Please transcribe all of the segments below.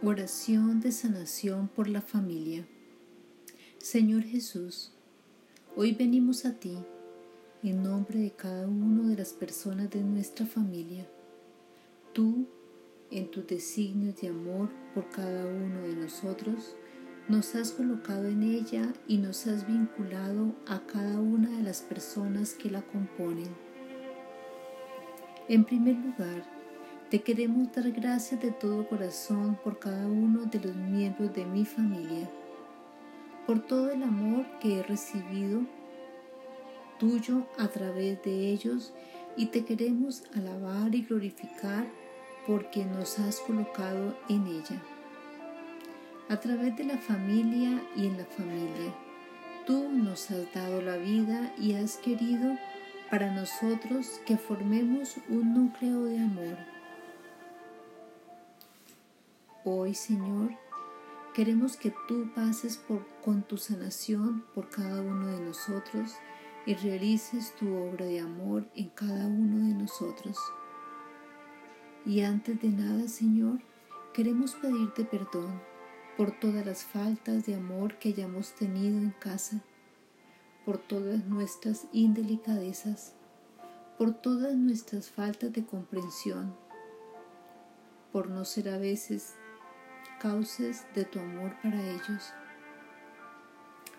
Oración de sanación por la familia. Señor Jesús, hoy venimos a ti en nombre de cada una de las personas de nuestra familia. Tú, en tus designios de amor por cada uno de nosotros, nos has colocado en ella y nos has vinculado a cada una de las personas que la componen. En primer lugar, te queremos dar gracias de todo corazón por cada uno de los miembros de mi familia, por todo el amor que he recibido tuyo a través de ellos y te queremos alabar y glorificar porque nos has colocado en ella. A través de la familia y en la familia, tú nos has dado la vida y has querido para nosotros que formemos un núcleo de amor Hoy, Señor, queremos que tú pases por, con tu sanación por cada uno de nosotros y realices tu obra de amor en cada uno de nosotros. Y antes de nada, Señor, queremos pedirte perdón por todas las faltas de amor que hayamos tenido en casa, por todas nuestras indelicadezas, por todas nuestras faltas de comprensión, por no ser a veces cauces de tu amor para ellos.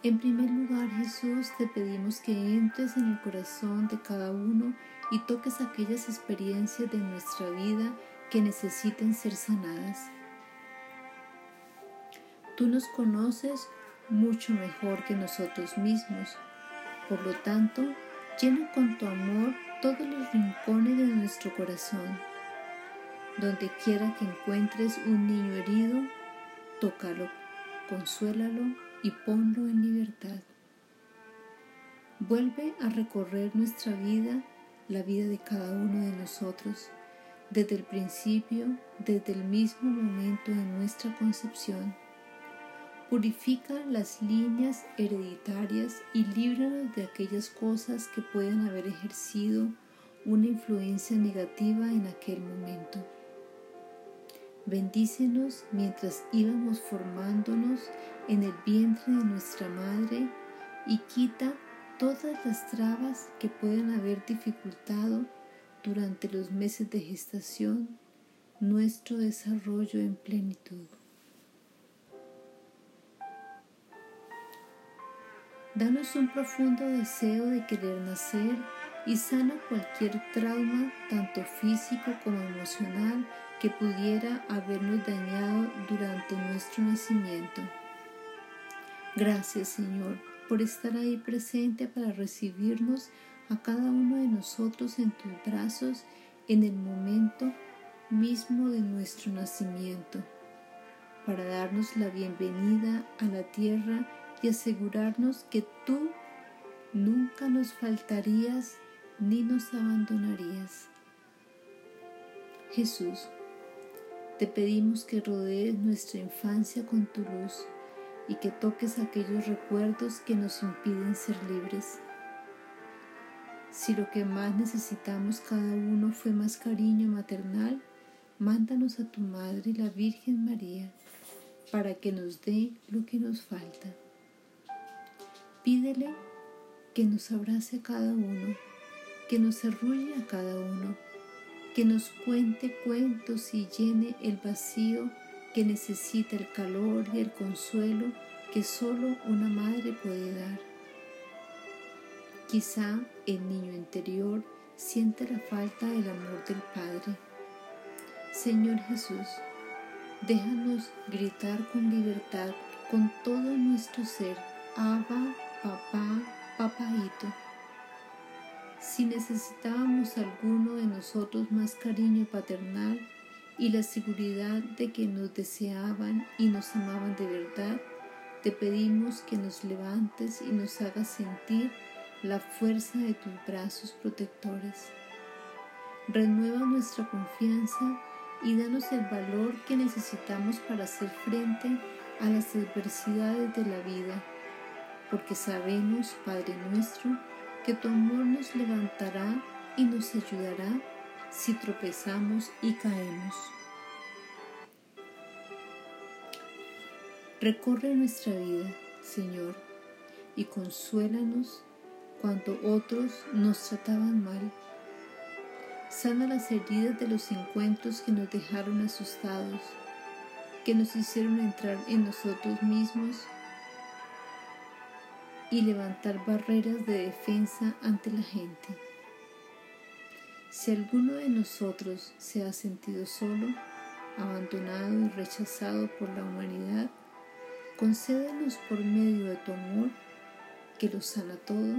En primer lugar, Jesús, te pedimos que entres en el corazón de cada uno y toques aquellas experiencias de nuestra vida que necesiten ser sanadas. Tú nos conoces mucho mejor que nosotros mismos. Por lo tanto, llena con tu amor todos los rincones de nuestro corazón donde quiera que encuentres un niño herido, tócalo, consuélalo y ponlo en libertad. Vuelve a recorrer nuestra vida, la vida de cada uno de nosotros, desde el principio, desde el mismo momento de nuestra concepción. Purifica las líneas hereditarias y líbranos de aquellas cosas que puedan haber ejercido una influencia negativa en aquel momento. Bendícenos mientras íbamos formándonos en el vientre de nuestra madre y quita todas las trabas que puedan haber dificultado durante los meses de gestación nuestro desarrollo en plenitud. Danos un profundo deseo de querer nacer y sana cualquier trauma, tanto físico como emocional, que pudiera habernos dañado durante nuestro nacimiento. Gracias Señor por estar ahí presente para recibirnos a cada uno de nosotros en tus brazos en el momento mismo de nuestro nacimiento, para darnos la bienvenida a la tierra y asegurarnos que tú nunca nos faltarías ni nos abandonarías. Jesús, te pedimos que rodees nuestra infancia con tu luz y que toques aquellos recuerdos que nos impiden ser libres. Si lo que más necesitamos cada uno fue más cariño maternal, mándanos a tu Madre, la Virgen María, para que nos dé lo que nos falta. Pídele que nos abrace a cada uno, que nos arrulle a cada uno que nos cuente cuentos y llene el vacío que necesita el calor y el consuelo que solo una madre puede dar. Quizá el niño interior siente la falta del amor del Padre. Señor Jesús, déjanos gritar con libertad, con todo nuestro ser, Abba, papá, papaito si necesitábamos alguno de nosotros más cariño paternal y la seguridad de que nos deseaban y nos amaban de verdad, te pedimos que nos levantes y nos hagas sentir la fuerza de tus brazos protectores. Renueva nuestra confianza y danos el valor que necesitamos para hacer frente a las adversidades de la vida, porque sabemos, Padre nuestro, que tu amor nos levantará y nos ayudará si tropezamos y caemos. Recorre nuestra vida, Señor, y consuélanos cuando otros nos trataban mal. Sana las heridas de los encuentros que nos dejaron asustados, que nos hicieron entrar en nosotros mismos y levantar barreras de defensa ante la gente. Si alguno de nosotros se ha sentido solo, abandonado y rechazado por la humanidad, concédenos por medio de tu amor, que lo sana todo,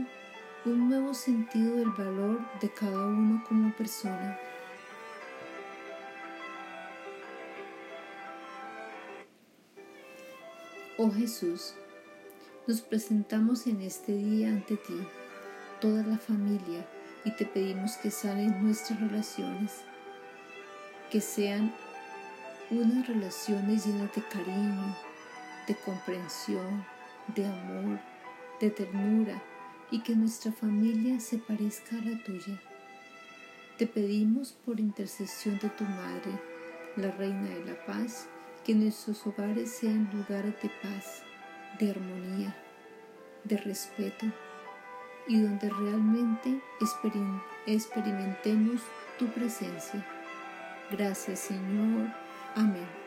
un nuevo sentido del valor de cada uno como persona. Oh Jesús, nos presentamos en este día ante ti, toda la familia, y te pedimos que salen nuestras relaciones, que sean unas relaciones llenas de cariño, de comprensión, de amor, de ternura y que nuestra familia se parezca a la tuya. Te pedimos por intercesión de tu Madre, la Reina de la Paz, que nuestros hogares sean lugares de paz, de armonía, de respeto y donde realmente experimentemos tu presencia. Gracias Señor. Amén.